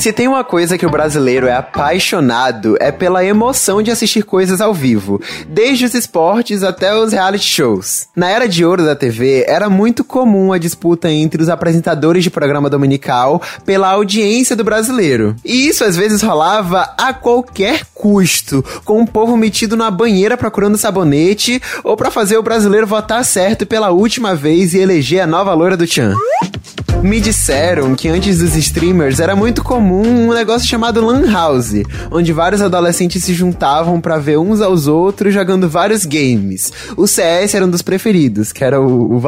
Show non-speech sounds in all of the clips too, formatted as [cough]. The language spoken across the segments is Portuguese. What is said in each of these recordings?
Se tem uma coisa que o brasileiro é apaixonado, é pela emoção de assistir coisas ao vivo, desde os esportes até os reality shows. Na era de ouro da TV, era muito comum a disputa entre os apresentadores de programa dominical pela audiência do brasileiro. E isso às vezes rolava a qualquer custo, com o povo metido na banheira procurando sabonete ou para fazer o brasileiro votar certo pela última vez e eleger a nova loira do Tchan. Me disseram que antes dos streamers era muito comum um negócio chamado Lan House, onde vários adolescentes se juntavam para ver uns aos outros jogando vários games. O CS era um dos preferidos, que era o, o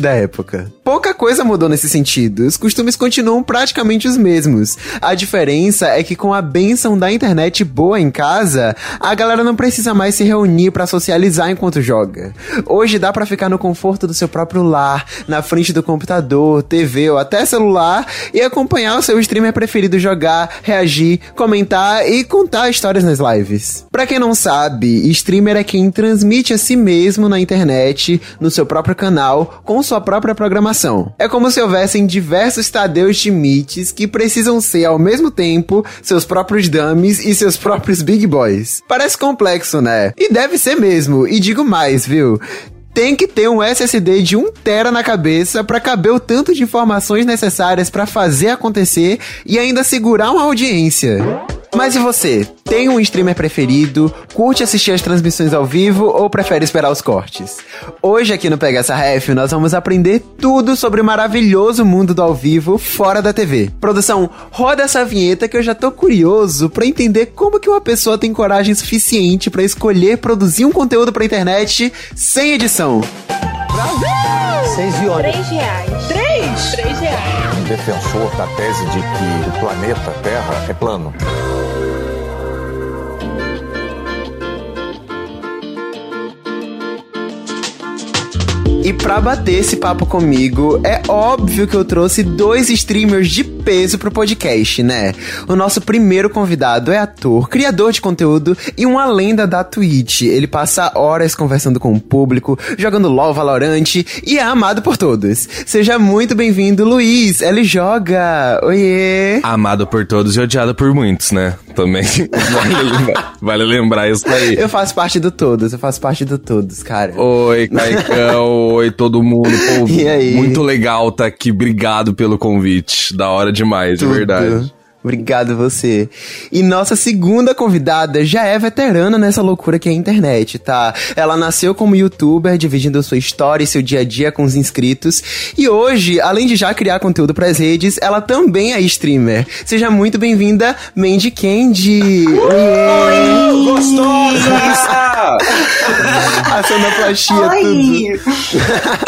da época. Pouca coisa mudou nesse sentido, os costumes continuam praticamente os mesmos. A diferença é que com a benção da internet boa em casa, a galera não precisa mais se reunir para socializar enquanto joga. Hoje dá para ficar no conforto do seu próprio lar, na frente do computador, TV ou até celular e acompanhar o seu streamer preferido jogar, reagir, comentar e contar histórias nas lives. Pra quem não sabe, streamer é quem transmite a si mesmo na internet, no seu próprio canal, com sua própria programação. É como se houvessem diversos Tadeus Schmitts que precisam ser ao mesmo tempo seus próprios dummies e seus próprios big boys. Parece complexo, né? E deve ser mesmo, e digo mais, viu? Tem que ter um SSD de 1 tera na cabeça para caber o tanto de informações necessárias para fazer acontecer e ainda segurar uma audiência. Mas e você? Tem um streamer preferido? Curte assistir as transmissões ao vivo ou prefere esperar os cortes? Hoje aqui no Pega essa Ref nós vamos aprender tudo sobre o maravilhoso mundo do ao vivo fora da TV. Produção, roda essa vinheta que eu já tô curioso para entender como que uma pessoa tem coragem suficiente para escolher produzir um conteúdo pra internet sem edição. Brasil! Seis e 3 reais. 3 defensor da tese de que o planeta Terra é plano. E pra bater esse papo comigo, é óbvio que eu trouxe dois streamers de peso pro podcast, né? O nosso primeiro convidado é ator, criador de conteúdo e uma lenda da Twitch. Ele passa horas conversando com o público, jogando LOL Valorant e é amado por todos. Seja muito bem-vindo, Luiz. Ele joga. Oiê. Amado por todos e odiado por muitos, né? Também [laughs] vale, lembrar, vale lembrar isso aí. Eu faço parte do todos, eu faço parte do todos, cara. Oi, Caicão. Oi, todo mundo. Pô, [laughs] e aí? Muito legal tá aqui. Obrigado pelo convite. Da hora demais, Tudo. de verdade. Obrigado você. E nossa segunda convidada já é veterana nessa loucura que é a internet, tá? Ela nasceu como youtuber, dividindo sua história e seu dia a dia com os inscritos. E hoje, além de já criar conteúdo para as redes, ela também é streamer. Seja muito bem-vinda, Mandy Candy. Oi! Gostosa! [laughs] a sonoplastia, Oi. tudo.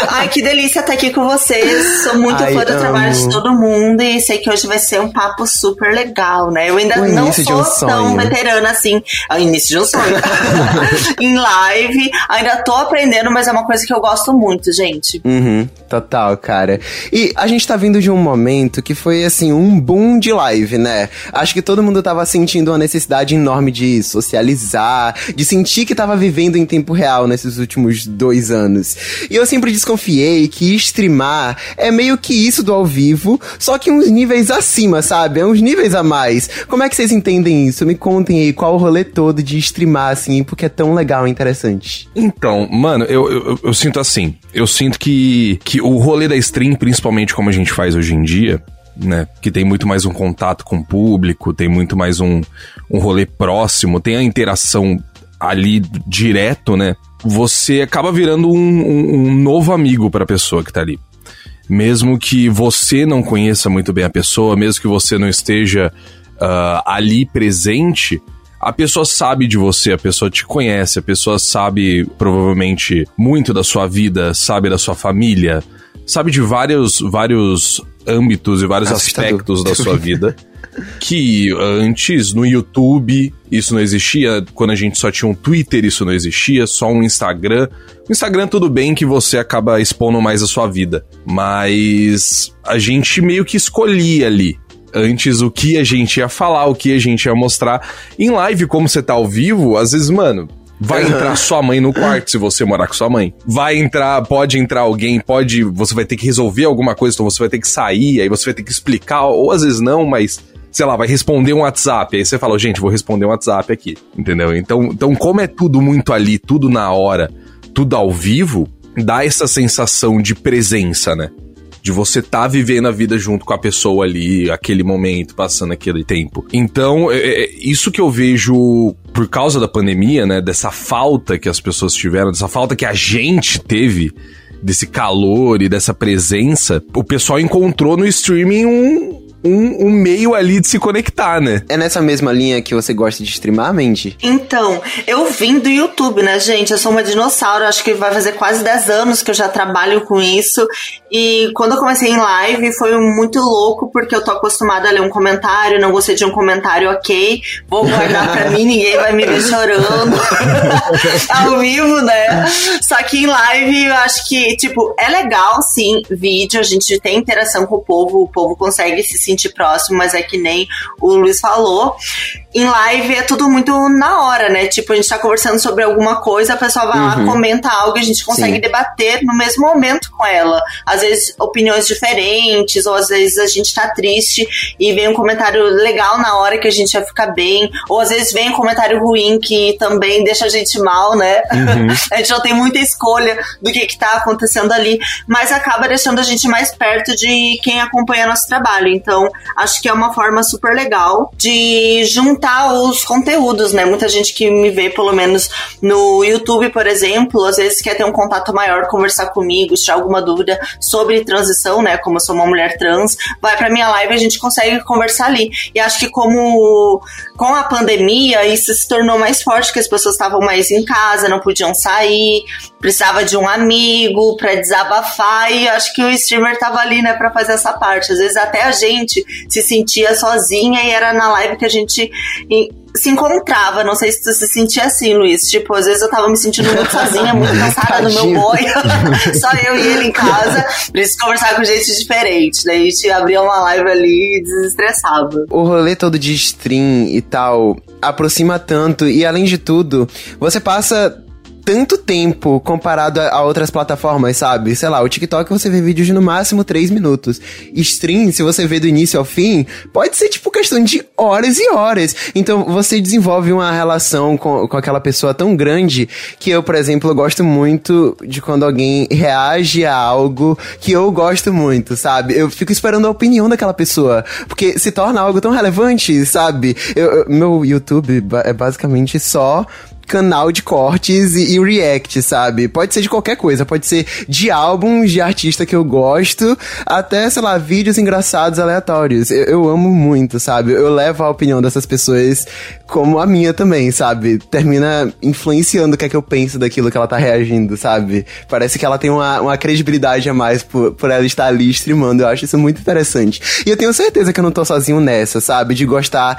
Ai, que delícia estar aqui com vocês. Sou muito Ai, fã do amo. trabalho de todo mundo e sei que hoje vai ser um papo super super legal, né? Eu ainda o não sou um tão veterana assim. É o início de um sonho. [laughs] em live. Ainda tô aprendendo, mas é uma coisa que eu gosto muito, gente. Uhum, total, cara. E a gente tá vindo de um momento que foi, assim, um boom de live, né? Acho que todo mundo tava sentindo uma necessidade enorme de socializar, de sentir que tava vivendo em tempo real nesses últimos dois anos. E eu sempre desconfiei que streamar é meio que isso do ao vivo, só que uns níveis acima, sabe? É uns níveis níveis a mais. Como é que vocês entendem isso? Me contem aí qual o rolê todo de streamar, assim, porque é tão legal e interessante. Então, mano, eu, eu, eu sinto assim. Eu sinto que, que o rolê da stream, principalmente como a gente faz hoje em dia, né? Que tem muito mais um contato com o público, tem muito mais um, um rolê próximo, tem a interação ali direto, né? Você acaba virando um, um, um novo amigo para a pessoa que tá ali mesmo que você não conheça muito bem a pessoa, mesmo que você não esteja uh, ali presente, a pessoa sabe de você, a pessoa te conhece, a pessoa sabe provavelmente muito da sua vida, sabe da sua família, sabe de vários, vários âmbitos e vários Assustador. aspectos da sua [laughs] vida. Que antes no YouTube isso não existia, quando a gente só tinha um Twitter isso não existia, só um Instagram. O Instagram tudo bem que você acaba expondo mais a sua vida, mas a gente meio que escolhia ali antes o que a gente ia falar, o que a gente ia mostrar. Em live, como você tá ao vivo, às vezes, mano, Vai entrar sua mãe no quarto se você morar com sua mãe. Vai entrar, pode entrar alguém, pode. Você vai ter que resolver alguma coisa, então você vai ter que sair, aí você vai ter que explicar, ou às vezes não, mas sei lá, vai responder um WhatsApp. Aí você fala, gente, vou responder um WhatsApp aqui, entendeu? Então, então como é tudo muito ali, tudo na hora, tudo ao vivo, dá essa sensação de presença, né? de você tá vivendo a vida junto com a pessoa ali, aquele momento, passando aquele tempo. Então, é, é, isso que eu vejo por causa da pandemia, né, dessa falta que as pessoas tiveram, dessa falta que a gente teve desse calor e dessa presença, o pessoal encontrou no streaming um, um, um, meio ali de se conectar, né? É nessa mesma linha que você gosta de streamar, Mandy? Então, eu vim do YouTube, né, gente? Eu sou uma dinossauro, acho que vai fazer quase 10 anos que eu já trabalho com isso. E quando eu comecei em live, foi muito louco, porque eu tô acostumada a ler um comentário, não gostei de um comentário, ok, vou guardar pra mim, ninguém vai me ver chorando [laughs] ao vivo, né? Só que em live, eu acho que, tipo, é legal, sim, vídeo, a gente tem interação com o povo, o povo consegue se sentir sentir próximo, mas é que nem o Luiz falou. Em live é tudo muito na hora, né? Tipo, a gente tá conversando sobre alguma coisa, a pessoa vai uhum. lá, comenta algo e a gente consegue Sim. debater no mesmo momento com ela. Às vezes opiniões diferentes, ou às vezes a gente tá triste e vem um comentário legal na hora que a gente vai ficar bem, ou às vezes vem um comentário ruim que também deixa a gente mal, né? Uhum. [laughs] a gente não tem muita escolha do que que tá acontecendo ali, mas acaba deixando a gente mais perto de quem acompanha nosso trabalho. Então, então, acho que é uma forma super legal de juntar os conteúdos, né? Muita gente que me vê, pelo menos no YouTube, por exemplo, às vezes quer ter um contato maior, conversar comigo, se tiver alguma dúvida sobre transição, né? Como eu sou uma mulher trans, vai pra minha live e a gente consegue conversar ali. E acho que como com a pandemia, isso se tornou mais forte, que as pessoas estavam mais em casa, não podiam sair, precisava de um amigo para desabafar, e acho que o streamer tava ali, né, pra fazer essa parte. Às vezes até a gente se sentia sozinha e era na live que a gente se encontrava. Não sei se tu se sentia assim, Luiz. Tipo, às vezes eu tava me sentindo muito [laughs] sozinha, muito cansada no meu boi. [laughs] Só eu e ele em casa. Preciso conversar com gente diferente. Daí a gente abria uma live ali e desestressava. O rolê todo de stream e tal aproxima tanto. E além de tudo, você passa tanto tempo comparado a, outras plataformas, sabe? Sei lá, o TikTok você vê vídeos de no máximo 3 minutos. Stream, se você vê do início ao fim, pode ser tipo questão de horas e horas. Então você desenvolve uma relação com, com aquela pessoa tão grande que eu, por exemplo, gosto muito de quando alguém reage a algo que eu gosto muito, sabe? Eu fico esperando a opinião daquela pessoa, porque se torna algo tão relevante, sabe? Eu, eu, meu YouTube é basicamente só canal de cortes e, e, react, sabe? Pode ser de qualquer coisa, pode ser de álbuns de artista que eu gosto, até, sei lá, vídeos engraçados aleatórios. Eu, eu amo muito, sabe? Eu levo a opinião dessas pessoas como a minha também, sabe? Termina influenciando o que é que eu penso daquilo que ela tá reagindo, sabe? Parece que ela tem uma, uma credibilidade a mais por, por ela estar ali streamando. Eu acho isso muito interessante. E eu tenho certeza que eu não tô sozinho nessa, sabe? De gostar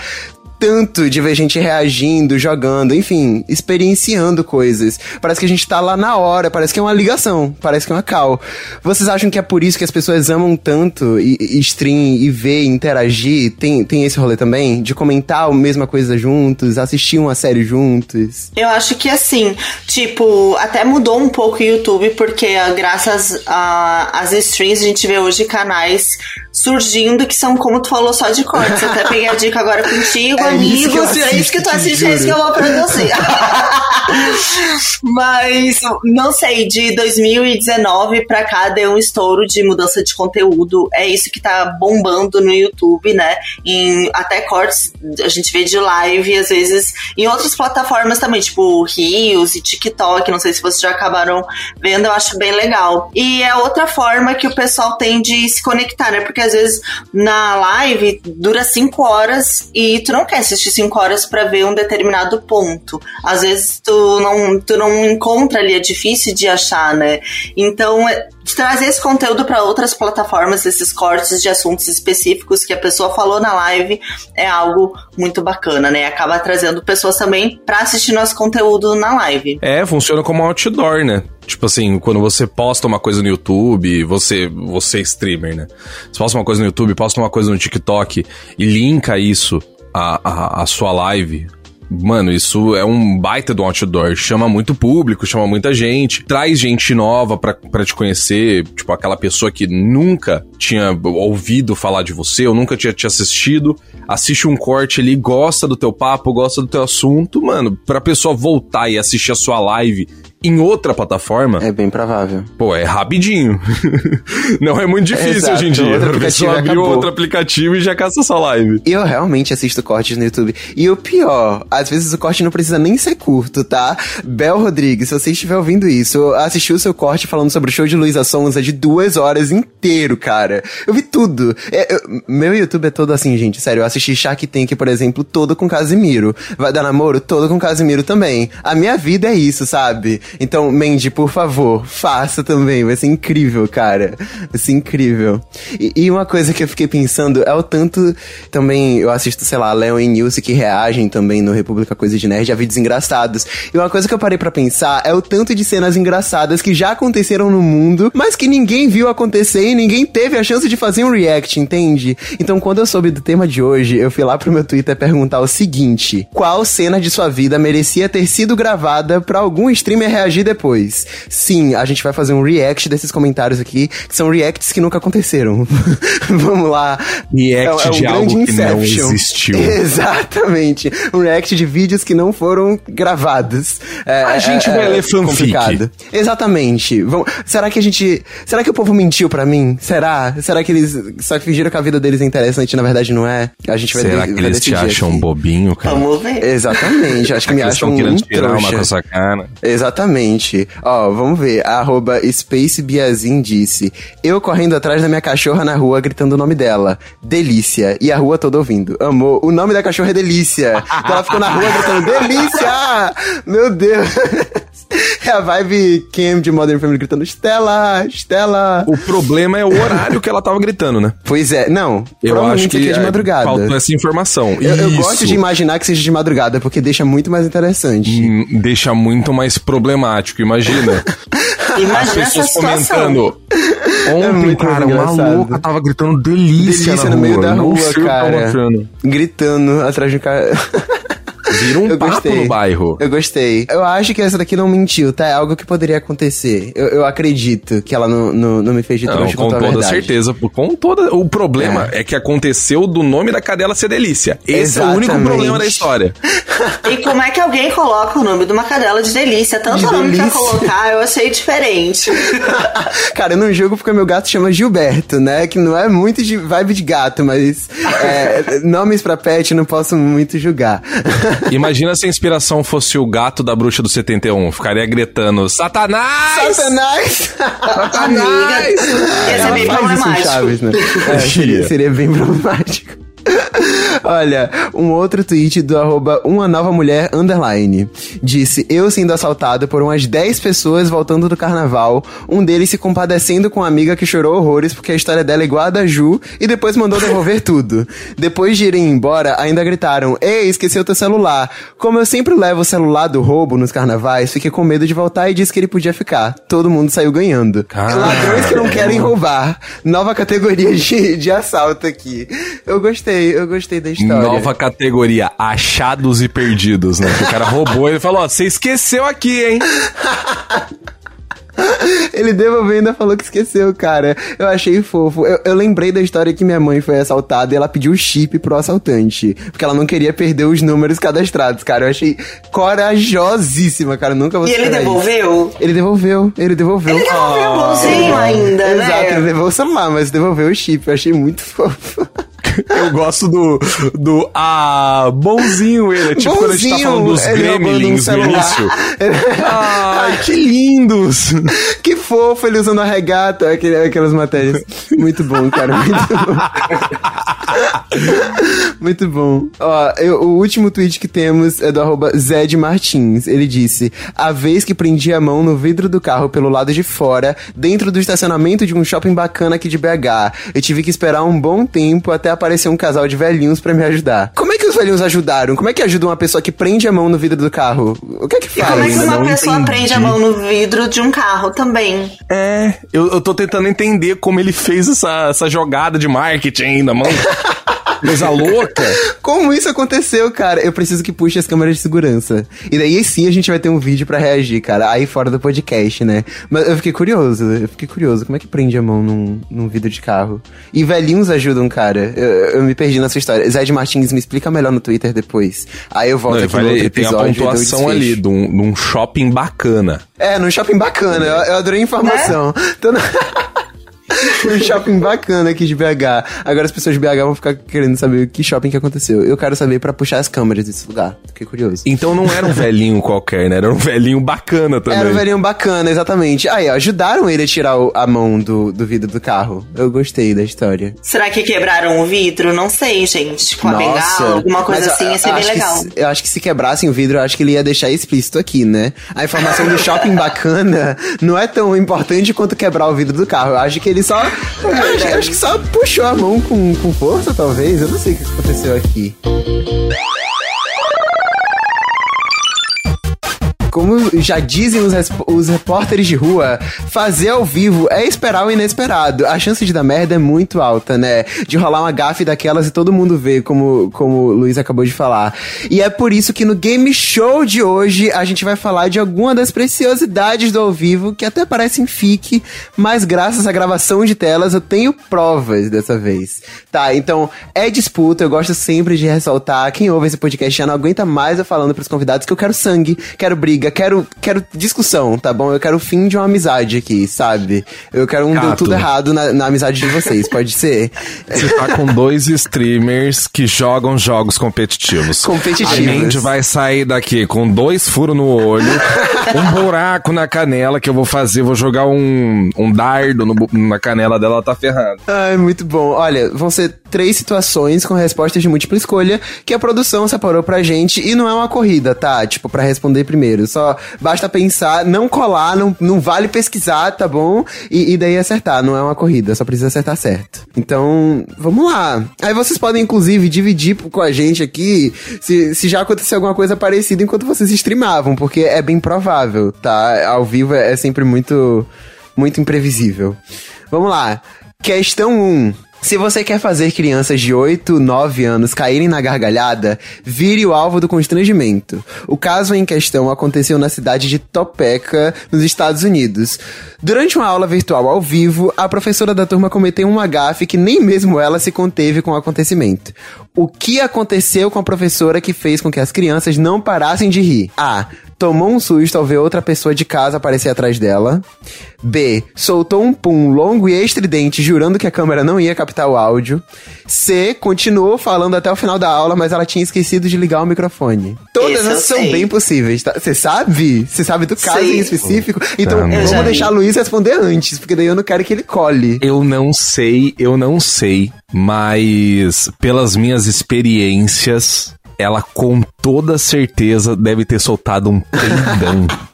tanto de ver gente reagindo, jogando, enfim, experienciando coisas. Parece que a gente tá lá na hora, parece que é uma ligação, parece que é uma call. Vocês acham que é por isso que as pessoas amam tanto e, e stream e ver, interagir? Tem, tem esse rolê também? De comentar a mesma coisa juntos, assistir uma série juntos? Eu acho que assim, tipo, até mudou um pouco o YouTube, porque graças às streams a gente vê hoje canais surgindo que são, como tu falou, só de cortes. Eu até [laughs] peguei a dica agora contigo, é amigos. Isso é isso que tu assiste, é isso que eu vou produzir. [laughs] Mas, não sei, de 2019 pra cá deu um estouro de mudança de conteúdo. É isso que tá bombando no YouTube, né? Em até cortes a gente vê de live, às vezes, em outras plataformas também, tipo Rios e TikTok. Não sei se vocês já acabaram vendo, eu acho bem legal. E é outra forma que o pessoal tem de se conectar, né? Porque às vezes na live dura cinco horas e tu não quer assistir cinco horas para ver um determinado ponto. Às vezes tu não, tu não encontra ali, é difícil de achar, né? Então, é, trazer esse conteúdo para outras plataformas, esses cortes de assuntos específicos que a pessoa falou na live, é algo muito bacana, né? Acaba trazendo pessoas também para assistir nosso conteúdo na live. É, funciona como outdoor, né? Tipo assim, quando você posta uma coisa no YouTube, você, você é streamer, né? Você posta uma coisa no YouTube, posta uma coisa no TikTok e linka isso à, à, à sua live, mano, isso é um baita do outdoor. Chama muito público, chama muita gente, traz gente nova pra te conhecer, tipo, aquela pessoa que nunca tinha ouvido falar de você, ou nunca tinha te assistido, assiste um corte ali, gosta do teu papo, gosta do teu assunto, mano, pra pessoa voltar e assistir a sua live em outra plataforma. É bem provável. Pô, é rapidinho. [laughs] não é muito difícil é hoje em dia. A pessoa abriu outro aplicativo e já caça sua live. E eu realmente assisto cortes no YouTube. E o pior, às vezes o corte não precisa nem ser curto, tá? Bel Rodrigues, se você estiver ouvindo isso, eu assisti o seu corte falando sobre o show de Luísa Sonza de duas horas inteiro, cara. Eu vi tudo. É, eu, meu YouTube é todo assim, gente. Sério, eu assisti Shark Tank, por exemplo, todo com Casimiro. Vai dar namoro? Todo com Casimiro também. A minha vida é isso, sabe? Então, Mandy, por favor, faça também. Vai ser incrível, cara. Vai ser incrível. E, e, uma coisa que eu fiquei pensando é o tanto. Também eu assisto, sei lá, Leon e Nilce que reagem também no República Coisa de Nerd a vídeos engraçados. E uma coisa que eu parei para pensar é o tanto de cenas engraçadas que já aconteceram no mundo, mas que ninguém viu acontecer e ninguém teve a chance de fazer um react, entende? Então, quando eu soube do tema de hoje, eu fui lá pro meu Twitter perguntar o seguinte: qual cena de sua vida merecia ter sido gravada para algum streamer reagir? Reagir depois. Sim, a gente vai fazer um react desses comentários aqui, que são reacts que nunca aconteceram. [laughs] Vamos lá. React é, é um de algo Inception. que não existiu. [laughs] Exatamente. Um react de vídeos que não foram gravados. É, a gente é, vai ler fanfic. Complicado. Exatamente. Vamos, será que a gente... Será que o povo mentiu para mim? Será? Será que eles só fingiram que a vida deles é interessante e na verdade não é? A gente vai Será que eles te acham aqui. bobinho, cara? Vamos ver. Exatamente. Acho que me acham um tirar uma com essa cara. Exatamente. Exatamente. Ó, vamos ver. Arroba Space Biazin disse: Eu correndo atrás da minha cachorra na rua, gritando o nome dela. Delícia. E a rua toda ouvindo. Amor. O nome da cachorra é Delícia. Então ela ficou na rua gritando: Delícia! Meu Deus. [laughs] É a vibe Cam de Modern Family gritando Estela, Estela. O problema é o horário que ela tava gritando, né? Pois é, não. Eu acho que é de madrugada. Faltou essa informação. Eu, eu, gosto de imaginar que seja de madrugada, porque deixa muito mais interessante. Hum, deixa muito mais problemático, imagina. [laughs] imagina As pessoas comentando. É Ontem, é cara, engraçado. uma louca tava gritando delícia, delícia no meio da rua, cara. Gritando atrás de um cara. [laughs] Vira um eu papo gostei. no bairro. Eu gostei. Eu acho que essa daqui não mentiu, tá? É algo que poderia acontecer. Eu, eu acredito que ela não, não, não me fez de trouxa com toda certeza. Com toda... O problema é. é. que aconteceu do nome da cadela ser Delícia. Esse Exatamente. é o único problema da história. [laughs] e como é que alguém coloca o nome de uma cadela de Delícia? Tanto de nome delícia. pra colocar, eu achei diferente. [laughs] Cara, eu não jogo porque meu gato chama Gilberto, né? Que não é muito de vibe de gato, mas é, [laughs] nomes pra pet não posso muito julgar. Imagina se a inspiração fosse o gato da bruxa do 71. Ficaria gritando: Satanás! Satanás! Satanás! Ia ser bem problemático. Chaves, né? é, seria, seria bem problemático. [laughs] Olha, um outro tweet do arroba uma nova mulher underline. Disse, eu sendo assaltado por umas 10 pessoas voltando do carnaval, um deles se compadecendo com a amiga que chorou horrores porque a história dela é igual a da Ju e depois mandou devolver [laughs] tudo. Depois de irem embora, ainda gritaram, ei, esqueceu teu celular. Como eu sempre levo o celular do roubo nos carnavais, fiquei com medo de voltar e disse que ele podia ficar. Todo mundo saiu ganhando. Ladrões que não querem roubar. Nova categoria de, de assalto aqui. Eu gostei, eu gostei da história. Nova categoria, achados e perdidos, né? Que o cara roubou e ele falou, ó, você esqueceu aqui, hein? [laughs] Ele devolveu e ainda falou que esqueceu, cara. Eu achei fofo. Eu, eu, lembrei da história que minha mãe foi assaltada e ela pediu o chip pro assaltante. Porque ela não queria perder os números cadastrados, cara. Eu achei corajosíssima, cara. nunca vou E ele devolveu? Isso. Ele devolveu, ele devolveu. Ele devolveu o bonzinho ainda, né? Exato, ele devolveu o celular, mas devolveu o chip. Eu achei muito fofo. [laughs] Eu gosto do, do ah, bonzinho ele. É tipo bonzinho, quando a gente tá falando dos gremlins no início. [laughs] Ai, que lindos! Que fofo ele usando a regata, aquelas matérias. Muito bom, cara, muito bom. [laughs] [laughs] muito bom. Ó, eu, o último tweet que temos é do arroba Zed Martins. Ele disse, a vez que prendi a mão no vidro do carro pelo lado de fora, dentro do estacionamento de um shopping bacana aqui de BH. Eu tive que esperar um bom tempo até aparecer um casal de velhinhos para me ajudar. Como é que os velhinhos ajudaram? Como é que ajuda uma pessoa que prende a mão no vidro do carro? O que é que faz? E como é que uma pessoa entendi. prende a mão no vidro de um carro também? É, eu, eu tô tentando entender como ele fez essa, essa jogada de marketing ainda, mão. [laughs] Coisa louca. Como isso aconteceu, cara? Eu preciso que puxe as câmeras de segurança. E daí sim a gente vai ter um vídeo para reagir, cara. Aí fora do podcast, né? Mas eu fiquei curioso, eu fiquei curioso. Como é que prende a mão num, num vidro de carro? E velhinhos ajudam, cara. Eu, eu me perdi nessa história. Zé de Martins, me explica melhor no Twitter depois. Aí eu volto Não, aqui no outro episódio. Tem a pontuação ali de um, de um shopping bacana. É, num shopping bacana. Eu, eu adorei a informação. Né? Então, [laughs] [laughs] um shopping bacana aqui de BH. Agora as pessoas de BH vão ficar querendo saber que shopping que aconteceu. Eu quero saber para puxar as câmeras desse lugar. Fiquei curioso. Então não era um [laughs] velhinho qualquer, né? Era um velhinho bacana também. Era um velhinho bacana, exatamente. Aí, ó, ajudaram ele a tirar o, a mão do, do vidro do carro. Eu gostei da história. Será que quebraram o vidro? Não sei, gente. Com a Nossa, bengala, alguma coisa assim, ia ser bem legal. Se, eu acho que se quebrassem o vidro, eu acho que ele ia deixar explícito aqui, né? A informação do shopping bacana não é tão importante quanto quebrar o vidro do carro. Eu acho que ele só acho, acho, que só puxou a mão com, com força, talvez. Eu não sei o que aconteceu aqui. Como já dizem os, os repórteres de rua, fazer ao vivo é esperar o inesperado. A chance de dar merda é muito alta, né? De rolar uma gafe daquelas e todo mundo vê, como, como o Luiz acabou de falar. E é por isso que no Game Show de hoje a gente vai falar de alguma das preciosidades do ao vivo que até parecem fique, mas graças à gravação de telas eu tenho provas dessa vez. Tá, então é disputa, eu gosto sempre de ressaltar. Quem ouve esse podcast já não aguenta mais eu falando pros convidados que eu quero sangue, quero briga amiga, quero, quero discussão, tá bom? Eu quero o fim de uma amizade aqui, sabe? Eu quero um deu tudo errado na, na amizade de vocês, pode ser? [laughs] Você tá com dois streamers que jogam jogos competitivos. Competitivos. A gente vai sair daqui com dois furos no olho, [laughs] um buraco na canela que eu vou fazer, vou jogar um, um dardo no, na canela dela, ela tá ferrada. Ai, muito bom. Olha, vão ser três situações com respostas de múltipla escolha que a produção separou pra gente e não é uma corrida, tá? Tipo, para responder primeiro. Só basta pensar, não colar, não, não vale pesquisar, tá bom? E, e daí acertar, não é uma corrida, só precisa acertar certo. Então, vamos lá. Aí vocês podem, inclusive, dividir com a gente aqui se, se já aconteceu alguma coisa parecida enquanto vocês streamavam, porque é bem provável, tá? Ao vivo é, é sempre muito, muito imprevisível. Vamos lá. Questão 1. Um. Se você quer fazer crianças de 8, 9 anos caírem na gargalhada, vire o alvo do constrangimento. O caso em questão aconteceu na cidade de Topeka, nos Estados Unidos. Durante uma aula virtual ao vivo, a professora da turma cometeu um gafe que nem mesmo ela se conteve com o acontecimento. O que aconteceu com a professora que fez com que as crianças não parassem de rir? A tomou um susto ao ver outra pessoa de casa aparecer atrás dela. B. Soltou um pum longo e estridente, jurando que a câmera não ia captar o áudio. C. Continuou falando até o final da aula, mas ela tinha esquecido de ligar o microfone. Todas essas são bem possíveis, tá? Você sabe? Você sabe do caso em específico? Então, vamos deixar o Luiz responder antes, porque daí eu não quero que ele cole. Eu não sei, eu não sei, mas pelas minhas experiências, ela com toda certeza deve ter soltado um peidão. [laughs]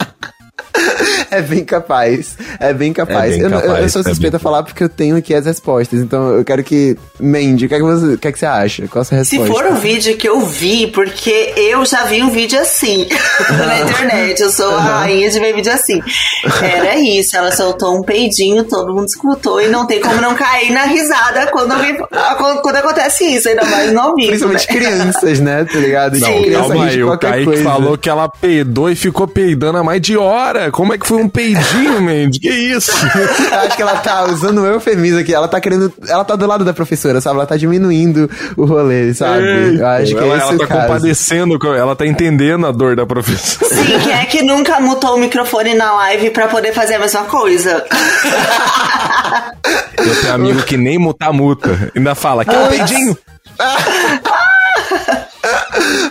[laughs] é bem capaz. É bem capaz. É bem capaz eu, eu, sou é suspeita a falar porque eu tenho aqui as respostas. Então eu quero que. Mandy, o que, é que, você, que, é que você acha? Qual a sua resposta? Se for o vídeo que eu vi, porque eu já vi um vídeo assim [laughs] na internet. Eu sou a rainha de ver vídeo assim. Era isso. Ela soltou um peidinho, todo mundo escutou e não tem como não cair na risada quando, alguém, quando acontece isso, ainda mais no vivo. Principalmente né? crianças, né? Tá ligado? Não, Sim. calma aí. O Kaique coisa. falou que ela peidou e ficou peidando há mais de hora. Como é que foi um peidinho, [laughs] Mandy? Que isso? acho que ela tá usando um eufemismo aqui. Ela tá querendo. Ela tá do lado da professora, sabe? Ela tá diminuindo o rolê, sabe? Ei, acho que é ela, é esse ela tá caso. compadecendo, ela tá entendendo a dor da professora. Sim, quem é que nunca mutou o microfone na live pra poder fazer a mesma coisa? Eu tenho amigo que nem mutar muta. Ainda fala, que é um peidinho. [laughs]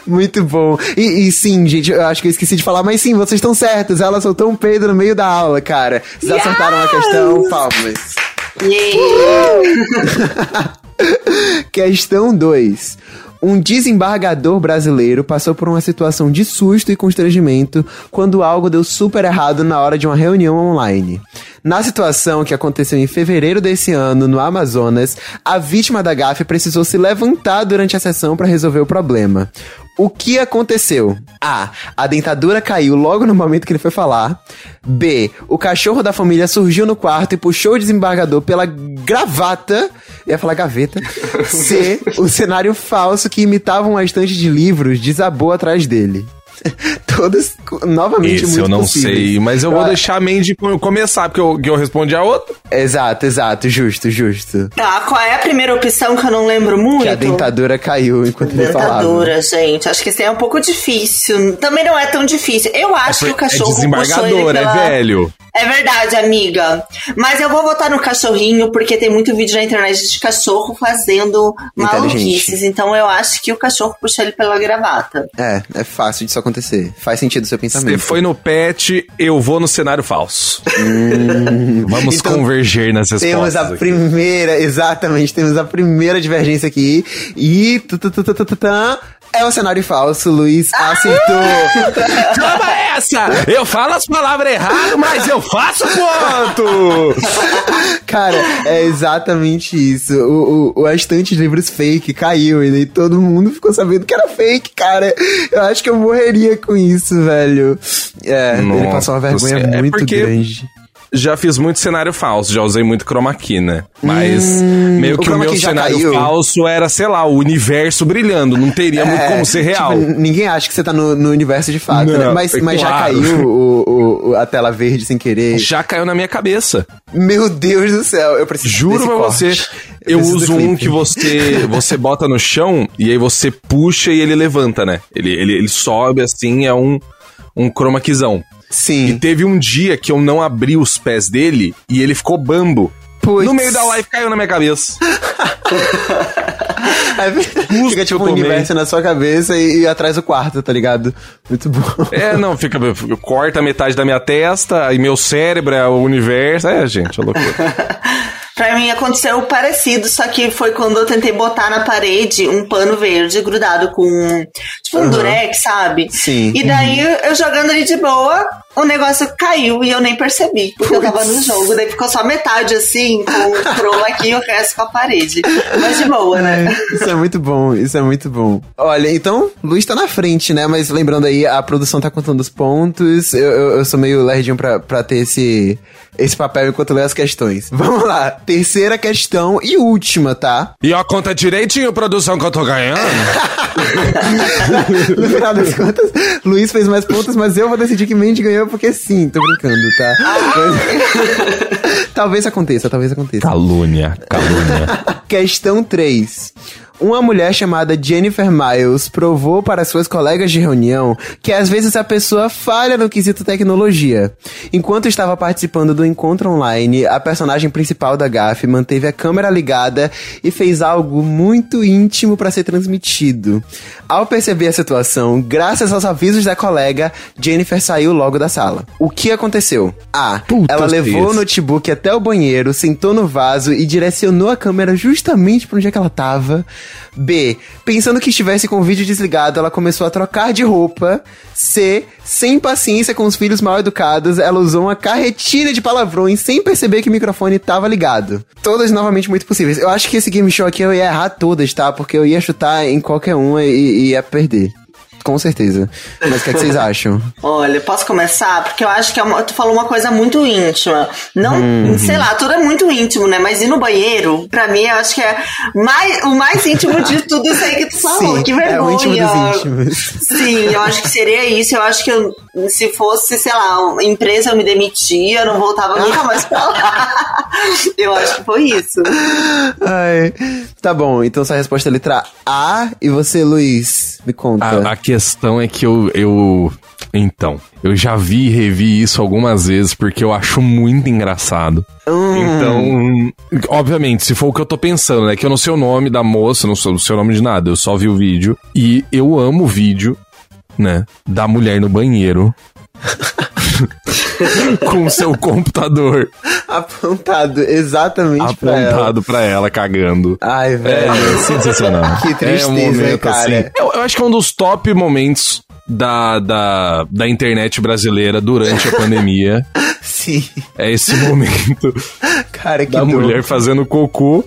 Muito bom. E, e, sim, gente, eu acho que eu esqueci de falar, mas sim, vocês estão certos. Ela soltou um peido no meio da aula, cara. Vocês yes! acertaram a questão, palmas. Yeah. [laughs] questão 2. Um desembargador brasileiro passou por uma situação de susto e constrangimento quando algo deu super errado na hora de uma reunião online. Na situação que aconteceu em fevereiro desse ano no Amazonas, a vítima da gafe precisou se levantar durante a sessão para resolver o problema. O que aconteceu? A. A dentadura caiu logo no momento que ele foi falar. B. O cachorro da família surgiu no quarto e puxou o desembargador pela gravata. Ia falar gaveta. C. O cenário falso que imitava uma estante de livros desabou atrás dele. [laughs] Todas novamente Esse muito eu não possíveis. sei, mas eu vou deixar a Mandy começar, porque eu, que eu respondi a outra. Exato, exato, justo, justo. Tá, qual é a primeira opção que eu não lembro muito? Que a dentadura caiu enquanto ele falava. Dentadura, gente. Acho que esse é um pouco difícil. Também não é tão difícil. Eu acho é, que o cachorro é desembargador, pela... é velho. É verdade, amiga. Mas eu vou votar no cachorrinho, porque tem muito vídeo na internet de cachorro fazendo maluquices. Então eu acho que o cachorro puxou ele pela gravata. É, é fácil disso acontecer. Faz sentido o seu pensamento. Você foi no pet, eu vou no cenário falso. Hum. Vamos então, converger nas respostas. Temos a aqui. primeira, exatamente, temos a primeira divergência aqui. E. É um cenário falso, Luiz acertou. [laughs] Toma essa! Eu falo as palavras erradas, mas eu faço quanto? Cara, é exatamente isso. O, o, o estante de livros fake caiu e daí todo mundo ficou sabendo que era fake, cara. Eu acho que eu morreria com isso, velho. É, Nossa, ele passou uma vergonha é muito grande já fiz muito cenário falso, já usei muito chroma key, né? Mas hum, meio que o, o meu cenário caiu. falso era, sei lá, o universo brilhando, não teria é, muito como ser real. Tipo, ninguém acha que você tá no, no universo de fato, não, né? Mas, é mas claro. já caiu o, o, a tela verde sem querer. Já caiu na minha cabeça. Meu Deus do céu, eu preciso Juro pra corte. você. Eu, eu uso um que você você bota no chão e aí você puxa e ele levanta, né? Ele, ele, ele sobe assim, é um, um chroma keyzão. Sim. E teve um dia que eu não abri os pés dele e ele ficou bambo. Puts. No meio da live caiu na minha cabeça. [laughs] fica tipo um universo na sua cabeça e, e, atrás do quarto, tá ligado? Muito bom. É, não, fica. Corta metade da minha testa, e meu cérebro é o universo. É, gente, é loucura. [laughs] Pra mim aconteceu parecido, só que foi quando eu tentei botar na parede um pano verde grudado com tipo um uhum. durex, sabe? Sim. E daí uhum. eu jogando ali de boa, o negócio caiu e eu nem percebi, porque Puts. eu tava no jogo. Daí ficou só metade assim, com o chroma aqui e o resto com a parede. Mas de boa, né? É, isso é muito bom, isso é muito bom. Olha, então, Luiz tá na frente, né? Mas lembrando aí, a produção tá contando os pontos. Eu, eu, eu sou meio lerdinho pra, pra ter esse, esse papel enquanto leio as questões. Vamos lá terceira questão e última, tá? E ó, conta direitinho, produção, que eu tô ganhando. [laughs] no final das contas, Luiz fez mais pontos, mas eu vou decidir que Mandy ganhou porque sim, tô brincando, tá? Mas... [laughs] talvez aconteça, talvez aconteça. Calúnia, calúnia. [laughs] Questão 3. Uma mulher chamada Jennifer Miles provou para suas colegas de reunião que às vezes a pessoa falha no quesito tecnologia. Enquanto estava participando do encontro online, a personagem principal da GAF manteve a câmera ligada e fez algo muito íntimo para ser transmitido. Ao perceber a situação, graças aos avisos da colega, Jennifer saiu logo da sala. O que aconteceu? A. Puta ela levou o notebook até o banheiro, sentou no vaso e direcionou a câmera justamente para onde é que ela estava. B. Pensando que estivesse com o vídeo desligado, ela começou a trocar de roupa. C. Sem paciência com os filhos mal educados, ela usou uma carretilha de palavrões sem perceber que o microfone estava ligado. Todas novamente muito possíveis. Eu acho que esse game show aqui eu ia errar todas, tá? Porque eu ia chutar em qualquer uma e, e ia perder com certeza. Mas o que, é que, vocês acham? [laughs] Olha, posso começar? Porque eu acho que é uma, tu falou uma coisa muito íntima. Não, uhum. sei lá, tudo é muito íntimo, né? Mas ir no banheiro, pra mim, eu acho que é mais, o mais íntimo de tudo isso aí que tu falou. Sim, que vergonha. É o íntimo dos íntimos. Sim, eu acho que seria isso. Eu acho que eu, se fosse, sei lá, uma empresa, eu me demitia, eu não voltava nunca mais pra lá. [laughs] eu acho que foi isso. Ai, tá bom, então essa resposta é letra A. E você, Luiz, me conta. A, a questão é que eu, eu. Então, eu já vi e revi isso algumas vezes porque eu acho muito engraçado. Hum. Então, obviamente, se for o que eu tô pensando, né? Que eu não sei o nome da moça, não sei o nome de nada, eu só vi o vídeo. E eu amo o vídeo, né? Da mulher no banheiro. [laughs] [laughs] com o seu computador apontado exatamente apontado pra ela. Apontado pra ela cagando. Ai, velho. É, é sensacional. [laughs] que tristeza, é um momento, cara. Assim, eu, eu acho que é um dos top momentos da, da, da internet brasileira durante a pandemia. [laughs] Sim. É esse momento Cara, que da dor. mulher fazendo cocô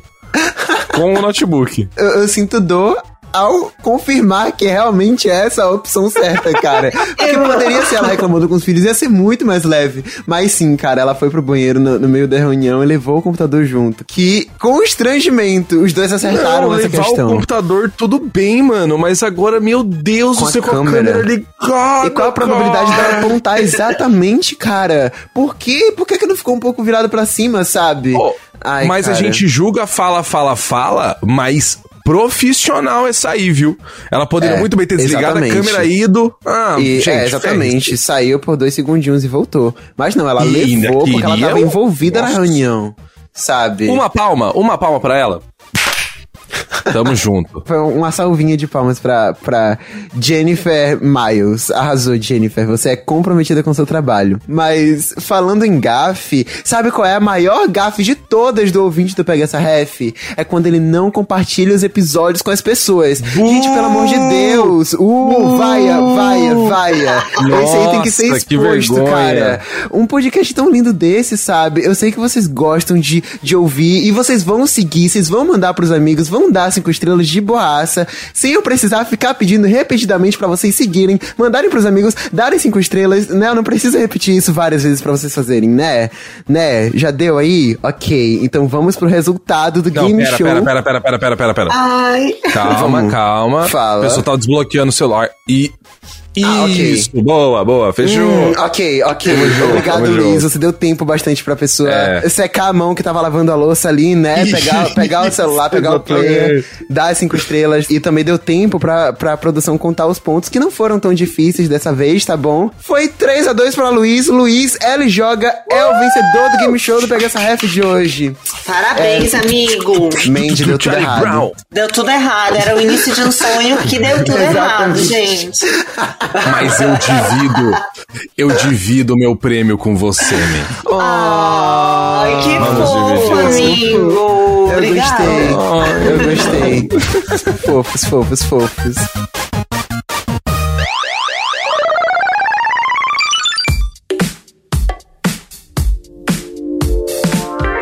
com o notebook. Eu, eu sinto dor ao confirmar que realmente é essa a opção certa, cara. Porque poderia ser ela reclamando com os filhos, ia ser muito mais leve. Mas sim, cara, ela foi pro banheiro no, no meio da reunião e levou o computador junto. Que, constrangimento, os dois acertaram Não, nessa levar questão. o computador, tudo bem, mano. Mas agora, meu Deus, Com a você com a câmera. câmera ligada. E qual a probabilidade cara? dela apontar exatamente, cara? Por quê? Por que, que não ficou um pouco virado pra cima, sabe? Pô, Ai, mas a cara. gente julga, fala, fala, fala, mas profissional essa aí, viu? Ela poderia É, muito bem ter desligado exatamente. a câmera ido. Ah, E, gente, é, exatamente. Saiu por dois segundinhos e voltou. Mas não, ela E levou porque ela tava envolvida na Nossa. reunião. Sabe? Uma palma, uma palma pra ela. Tamo junto. Foi uma salvinha de palmas pra, pra Jennifer Miles. Arrasou, Jennifer. Você é comprometida com seu trabalho. Mas, falando em gafe, sabe qual é a maior gafe de todas do ouvinte do Pega Essa Ref? É quando ele não compartilha os episódios com as pessoas. Gente, pelo amor de Deus. Uh, vaia, vaia, vaia. Esse aí tem que ser Nossa, que exposto, vergonha. cara. Um podcast tão lindo desse, sabe? Eu sei que vocês gostam de, de ouvir e vocês vão seguir, vocês vão mandar pros amigos, vão dar cinco estrelas de boaça, sem eu precisar ficar pedindo repetidamente pra vocês seguirem, mandarem pros amigos, darem cinco estrelas, né? Eu não preciso repetir isso várias vezes pra vocês fazerem, né? Né? Já deu aí? Ok. Então vamos pro resultado do Não, game pera, show. pera, pera, pera, pera, pera, pera, pera. Ai. Calma, calma. Fala. A pessoa tá desbloqueando o celular. E. Ah, ok. Isso, boa, boa, fechou. Hum, ok, ok. Obrigado, tamo Luiz. Você deu tempo bastante pra pessoa É. secar a mão que tava lavando a louça ali, né? Pegar, [laughs] pegar o celular, pegar o player, dar as cinco estrelas. E também deu tempo pra, pra produção contar os pontos, que não foram tão difíceis dessa vez, tá bom? Foi 3 a 2 pra Luiz. Luiz, ele joga, é o vencedor do game show do Pega essa Ref de hoje. Parabéns, amigo. Mandy deu tudo errado. Deu tudo errado. Era o início de um sonho que deu tudo [laughs] errado, gente. Mas eu divido. Eu divido o meu prêmio com você, man. Ai, que Vamos fofo, amigo. Eu Obrigada. gostei. Eu gostei. fofos, fofos, fofos.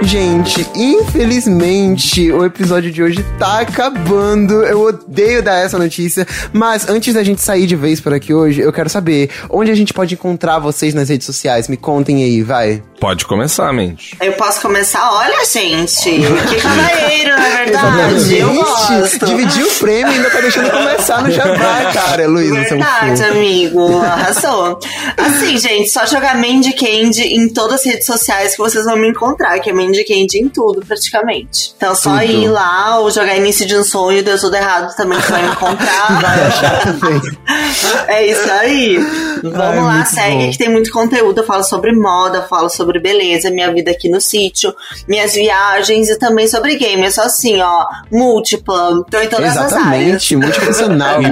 Gente, infelizmente o episódio de hoje tá acabando. Eu odeio dar essa notícia, mas antes da gente sair de vez por aqui hoje, eu quero saber onde a gente pode encontrar vocês nas redes sociais. Me contem aí, vai. Pode começar, mente. Eu posso começar? Olha, gente. Que cavalheiro, na [laughs] verdade. Eu gosto. dividir o prêmio e ainda tá deixando começar no Jabá, cara, Luiz. Você é um Verdade, amigo. Arrasou. Assim, gente, só jogar Mandy Candy em todas as redes sociais que vocês vão me encontrar, que é Mandy Candy em tudo, praticamente. Então, só Tudo. ir lá ou jogar início de um sonho, deu tudo errado também, que [laughs] vai me encontrar. Vai achar também. É isso aí. Vamos Ai, lá, segue bom. que tem muito conteúdo. Eu falo sobre moda, eu falo sobre beleza, minha vida aqui no sítio, minhas viagens e também sobre game. É só assim, ó, múltipla. Tô em todas as áreas. Exatamente, multifuncional. [laughs]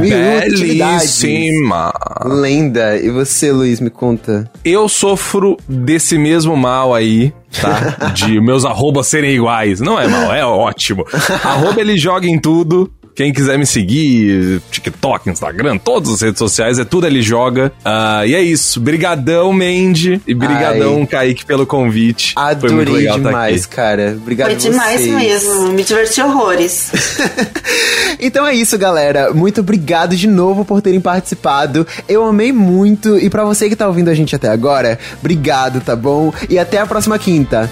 Belíssima. Lenda. E você, Luiz, me conta. Eu sofro desse mesmo mal aí, tá? De meus arrobas serem iguais. Não é mal, é ótimo. Arroba ele joga em tudo. Quem quiser me seguir, TikTok, Instagram, todas as redes sociais, é tudo ele joga. Ah, e é isso. Brigadão, Mandy. E brigadão, Ai. Kaique, pelo convite. Foi muito Adorei legal tá demais, aqui. cara. Obrigado Foi demais vocês. mesmo. Me diverti horrores. [laughs] então é isso, galera. Muito obrigado de novo por terem participado. Eu amei muito. E pra você que tá ouvindo a gente até agora, obrigado, tá bom? E até a próxima quinta.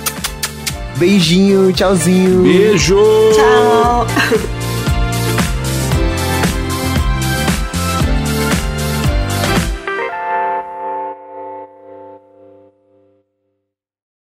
Beijinho, tchauzinho. Beijo! Tchau. [laughs]